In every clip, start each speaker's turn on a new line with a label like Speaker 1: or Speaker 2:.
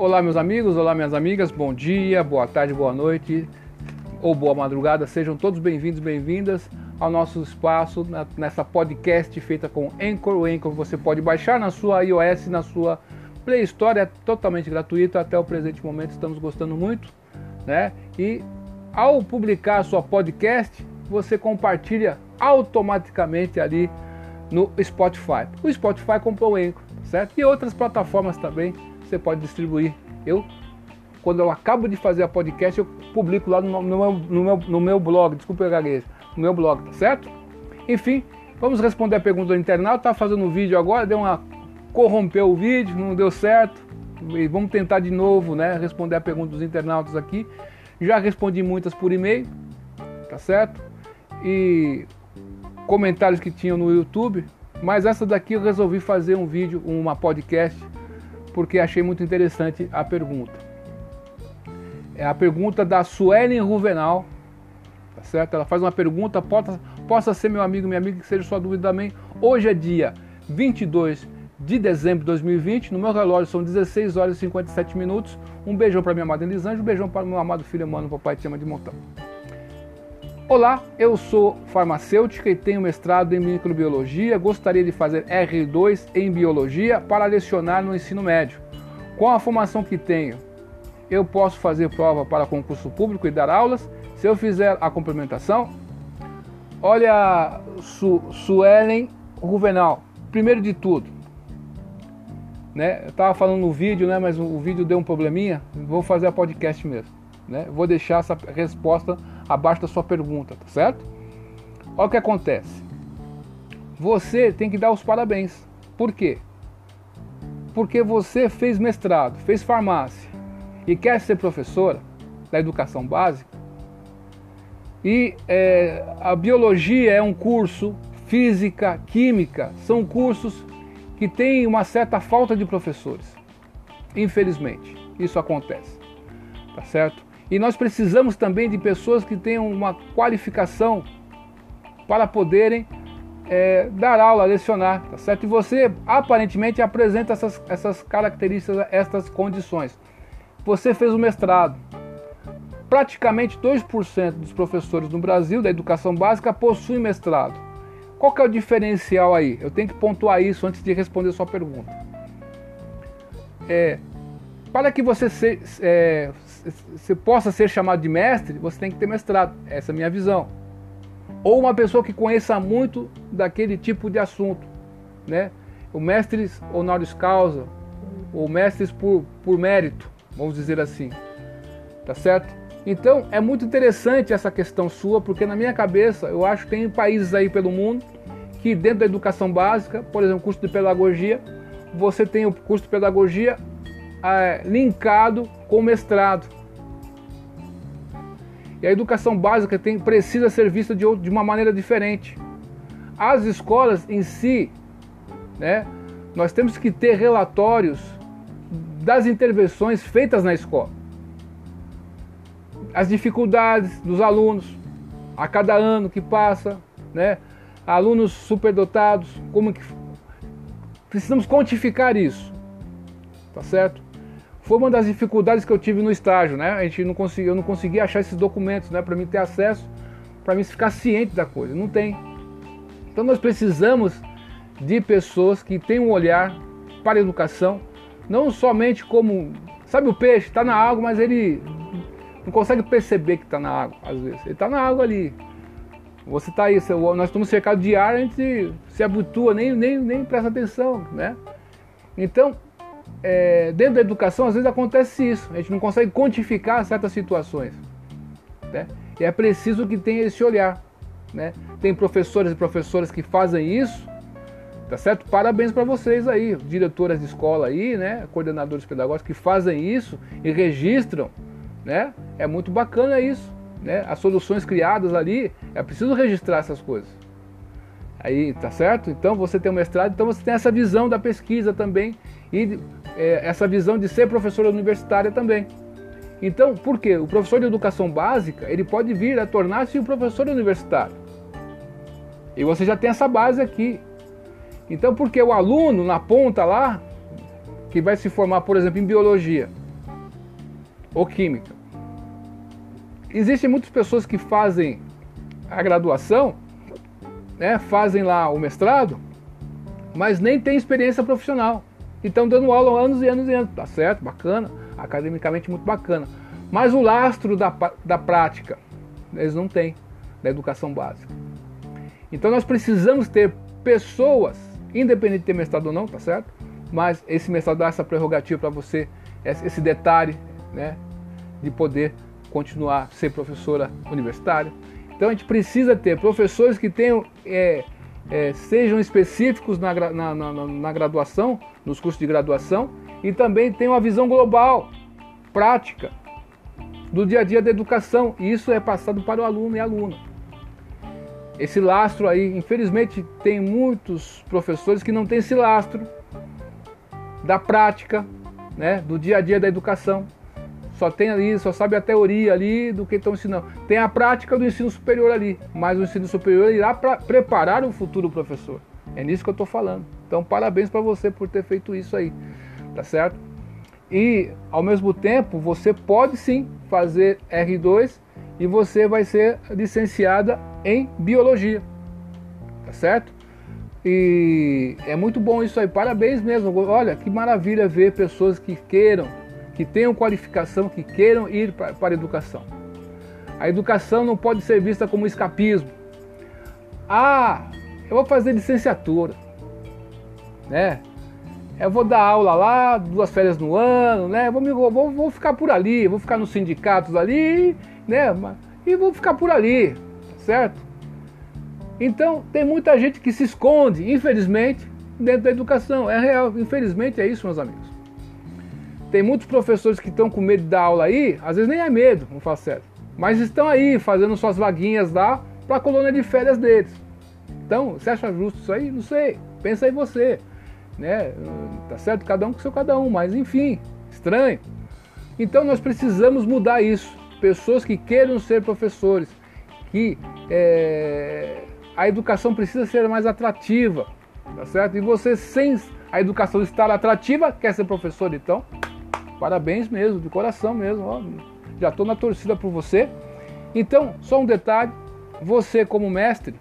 Speaker 1: Olá, meus amigos, olá, minhas amigas, bom dia, boa tarde, boa noite ou boa madrugada, sejam todos bem-vindos, bem-vindas ao nosso espaço nessa podcast feita com Anchor. O Anchor você pode baixar na sua iOS, na sua Play Store, é totalmente gratuito até o presente momento, estamos gostando muito, né? E ao publicar a sua podcast, você compartilha automaticamente ali no Spotify. O Spotify comprou o Anchor, certo? E outras plataformas também você pode distribuir. Eu, quando eu acabo de fazer a podcast, eu publico lá no, no, meu, no meu, no meu blog, desculpa eu gaguejo, no meu blog, tá certo? Enfim, vamos responder a pergunta do internauta. Tá fazendo um vídeo agora, deu uma corrompeu o vídeo, não deu certo. E vamos tentar de novo, né, responder a pergunta dos internautas aqui. Já respondi muitas por e-mail, tá certo? E comentários que tinham no YouTube, mas essa daqui eu resolvi fazer um vídeo, uma podcast porque achei muito interessante a pergunta. É a pergunta da Suelen Ruvenal, tá certo? Ela faz uma pergunta, possa, possa ser meu amigo, minha amiga, que seja sua dúvida também. Hoje é dia 22 de dezembro de 2020, no meu relógio são 16 horas e 57 minutos. Um beijão para minha amada Elisângela, um beijão para meu amado filho Mano, papai te ama de montão. Olá, eu sou farmacêutica e tenho mestrado em microbiologia. Gostaria de fazer R2 em biologia para lecionar no ensino médio. Com a formação que tenho, eu posso fazer prova para concurso público e dar aulas? Se eu fizer a complementação? Olha, Su Suelen Ruvenal, primeiro de tudo, né? Eu estava falando no vídeo, né? Mas o vídeo deu um probleminha. Vou fazer a podcast mesmo, né? Vou deixar essa resposta abaixo da sua pergunta, tá certo? Olha o que acontece. Você tem que dar os parabéns. Por quê? Porque você fez mestrado, fez farmácia e quer ser professora da educação básica. E é, a biologia é um curso, física, química, são cursos que têm uma certa falta de professores. Infelizmente, isso acontece. Tá certo? E nós precisamos também de pessoas que tenham uma qualificação para poderem é, dar aula, lecionar, tá certo? E você aparentemente apresenta essas, essas características, essas condições. Você fez o mestrado. Praticamente 2% dos professores no Brasil da educação básica possuem mestrado. Qual que é o diferencial aí? Eu tenho que pontuar isso antes de responder sua pergunta. É, para que você se, é, você possa ser chamado de mestre, você tem que ter mestrado. Essa é a minha visão. Ou uma pessoa que conheça muito daquele tipo de assunto, né? O mestres honoris causa, ou mestres por, por mérito, vamos dizer assim. Tá certo? Então é muito interessante essa questão sua, porque na minha cabeça eu acho que tem países aí pelo mundo que dentro da educação básica, por exemplo, curso de pedagogia, você tem o curso de pedagogia é, linkado com mestrado. E a educação básica tem, precisa ser vista de, de uma maneira diferente. As escolas em si, né, nós temos que ter relatórios das intervenções feitas na escola. As dificuldades dos alunos a cada ano que passa, né? Alunos superdotados, como que precisamos quantificar isso. Tá certo? Foi uma das dificuldades que eu tive no estágio, né? A gente não conseguia, eu não conseguia achar esses documentos, né, para mim ter acesso, para mim ficar ciente da coisa. Não tem. Então nós precisamos de pessoas que tenham um olhar para a educação, não somente como, sabe o peixe está na água, mas ele não consegue perceber que está na água, às vezes. Ele está na água ali. Você está aí, nós estamos cercados de ar, a gente se habitua, nem, nem, nem presta atenção, né? Então, é, dentro da educação, às vezes acontece isso. A gente não consegue quantificar certas situações. Né? E é preciso que tenha esse olhar. Né? Tem professores e professoras que fazem isso, tá certo? Parabéns para vocês aí, diretoras de escola aí, né? Coordenadores pedagógicos que fazem isso e registram, né? É muito bacana isso, né? As soluções criadas ali, é preciso registrar essas coisas. Aí, tá certo? Então você tem um mestrado, então você tem essa visão da pesquisa também e é, essa visão de ser professora universitária também. Então, por quê? O professor de educação básica, ele pode vir a tornar-se um professor universitário. E você já tem essa base aqui. Então, porque o aluno na ponta lá, que vai se formar, por exemplo, em biologia, ou química. Existem muitas pessoas que fazem a graduação, né, fazem lá o mestrado, mas nem têm experiência profissional. E estão dando aula anos e anos e anos. Tá certo, bacana, academicamente muito bacana. Mas o lastro da, da prática, eles não têm, da educação básica. Então nós precisamos ter pessoas, independente de ter mestrado ou não, tá certo? Mas esse mestrado dá essa prerrogativa para você, esse detalhe, né, de poder continuar ser professora universitária. Então a gente precisa ter professores que tenham, é, é, sejam específicos na, na, na, na, graduação, nos cursos de graduação, e também tenham uma visão global, prática, do dia a dia da educação. E isso é passado para o aluno e aluna. Esse lastro aí, infelizmente, tem muitos professores que não têm esse lastro da prática, né, do dia a dia da educação só tem ali, só sabe a teoria ali do que estão ensinando. Tem a prática do ensino superior ali, mas o ensino superior irá para preparar o futuro professor. É nisso que eu estou falando. Então, parabéns para você por ter feito isso aí, tá certo? E, ao mesmo tempo, você pode sim fazer R2 e você vai ser licenciada em biologia, tá certo? E é muito bom isso aí, parabéns mesmo. Olha que maravilha ver pessoas que queiram que tenham qualificação, que queiram ir para, a educação. A educação não pode ser vista como escapismo. Ah, eu vou fazer licenciatura, né? Eu vou dar aula lá, duas férias no ano, né? Vou, vou, vou ficar por ali, vou ficar nos sindicatos ali, né? E vou ficar por ali, certo? Então, tem muita gente que se esconde, infelizmente, dentro da educação. É real, infelizmente é isso, meus amigos. Tem muitos professores que estão com medo de dar aula aí, às vezes nem é medo, não faz certo. Mas estão aí fazendo suas vaguinhas lá para a colônia de férias deles. Então, você acha justo isso aí? Não sei. Pensa aí você. Né? Tá certo? Cada um com seu cada um, mas enfim, estranho. Então nós precisamos mudar isso. Pessoas que queiram ser professores, que é, a educação precisa ser mais atrativa, tá certo? E você sem a educação estar atrativa, quer ser professor então? Parabéns mesmo, de coração mesmo. Ó. Já estou na torcida por você. Então, só um detalhe: você, como mestre,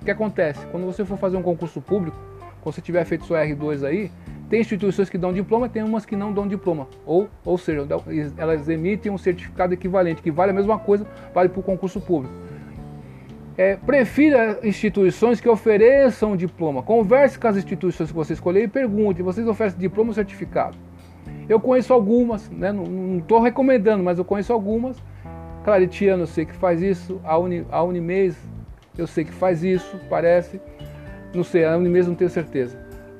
Speaker 1: o que acontece? Quando você for fazer um concurso público, quando você tiver feito seu R2 aí, tem instituições que dão diploma, tem umas que não dão diploma. Ou, ou seja, elas emitem um certificado equivalente, que vale a mesma coisa, vale para o concurso público. É, prefira instituições que ofereçam diploma. Converse com as instituições que você escolher e pergunte: vocês oferecem diploma ou certificado? Eu conheço algumas, né? não estou recomendando, mas eu conheço algumas. Claretiano eu sei que faz isso, a, Uni, a eu sei que faz isso, parece. Não sei, a Unimês não tenho certeza.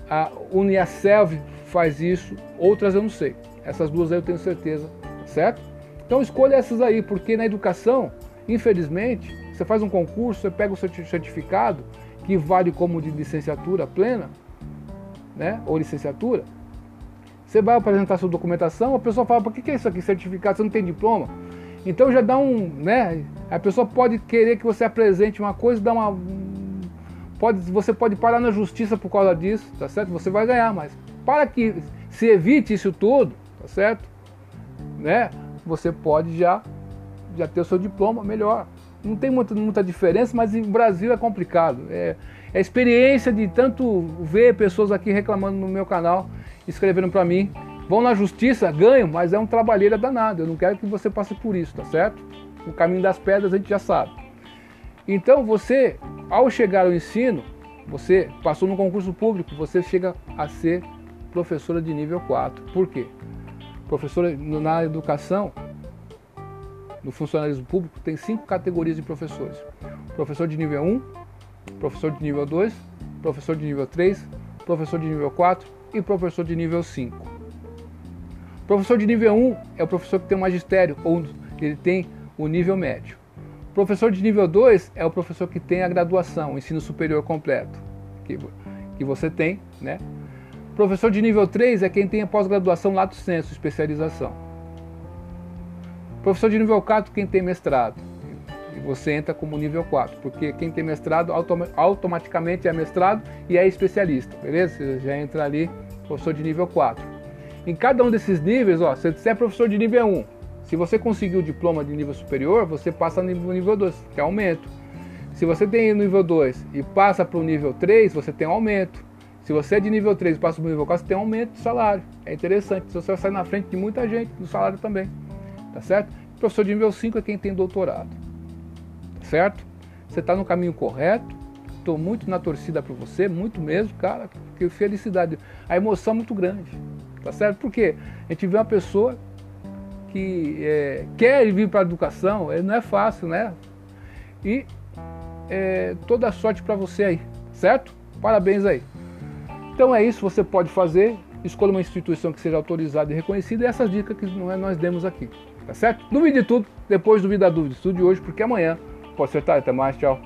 Speaker 1: A Uniaselv faz isso, outras eu não sei. Essas duas aí eu tenho certeza, certo? Então escolha essas aí, porque na educação, infelizmente, você faz um concurso, você pega o certificado, que vale como de licenciatura plena, né? Ou licenciatura, você vai apresentar sua documentação, a pessoa fala, por que, é isso aqui, certificado, você não tem diploma? Então já dá um, né? A pessoa pode querer que você apresente uma coisa, dá uma. Pode, você pode parar na justiça por causa disso, tá certo? Você vai ganhar, mas para que se evite isso tudo, tá certo? Né? Você pode já, já ter o seu diploma melhor. Não tem muita, muita diferença, mas no Brasil é complicado. É, é a experiência de tanto ver pessoas aqui reclamando no meu canal escrevendo para mim. Vão na justiça, ganham, mas é um trabalheira danado. Eu não quero que você passe por isso, tá certo? O caminho das pedras a gente já sabe. Então você, ao chegar ao ensino, você passou no concurso público, você chega a ser professora de nível 4. Por quê? Professora na educação, no funcionalismo público, tem cinco categorias de professores: professor de nível 1, professor de nível 2, professor de nível 3, professor de nível 4 e professor de nível 5. Professor de nível 1 é o professor que tem o magistério, ou ele tem o nível médio. Professor de nível 2 é o professor que tem a graduação, o ensino superior completo, que, que você tem, né? Professor de nível 3 é quem tem a pós-graduação lato sensu, especialização. Professor de nível 4 quem tem mestrado. E você entra como nível 4, porque quem tem mestrado autom automaticamente é mestrado e é especialista, beleza? Você já entra ali, professor de nível 4. Em cada um desses níveis, ó, se você é professor de nível 1, Se você conseguiu o diploma de nível superior, você passa no nível 2, que é aumento. Se você tem nível 2 e passa para o nível 3, você tem um aumento. Se você é de nível 3 e passa para o nível 4, você tem um aumento de salário. É interessante. Você vai sair na frente de muita gente no salário também. Tá certo? O professor de nível 5 é quem tem doutorado. Tá certo? Você está no caminho correto. Estou muito na torcida para você, muito mesmo, cara. Que felicidade. A emoção é muito grande. Tá certo? Porque a gente vê uma pessoa que é, quer vir para a educação, não é fácil, né? E é, toda sorte para você aí, certo? Parabéns aí. Então é isso, você pode fazer. Escolha uma instituição que seja autorizada e reconhecida. E essas dicas que nós demos aqui, tá certo? Duvide de tudo, depois duvide da dúvida. Estude hoje, porque amanhã pode acertar. Até mais, tchau.